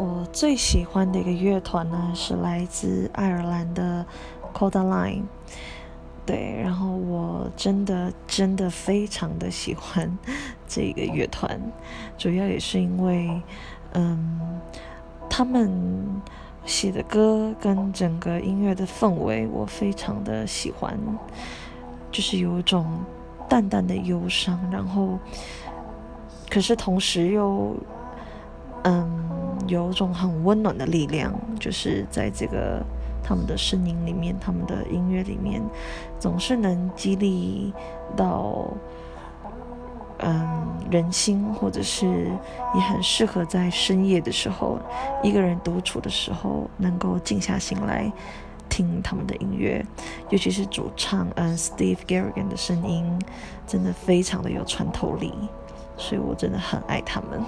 我最喜欢的一个乐团呢，是来自爱尔兰的 Codaline。对，然后我真的真的非常的喜欢这个乐团，主要也是因为，嗯，他们写的歌跟整个音乐的氛围，我非常的喜欢，就是有一种淡淡的忧伤，然后，可是同时又，嗯，有种很温暖的力量，就是在这个。他们的声音里面，他们的音乐里面，总是能激励到，嗯，人心，或者是也很适合在深夜的时候，一个人独处的时候，能够静下心来听他们的音乐，尤其是主唱，嗯，Steve Garrigan 的声音，真的非常的有穿透力，所以我真的很爱他们。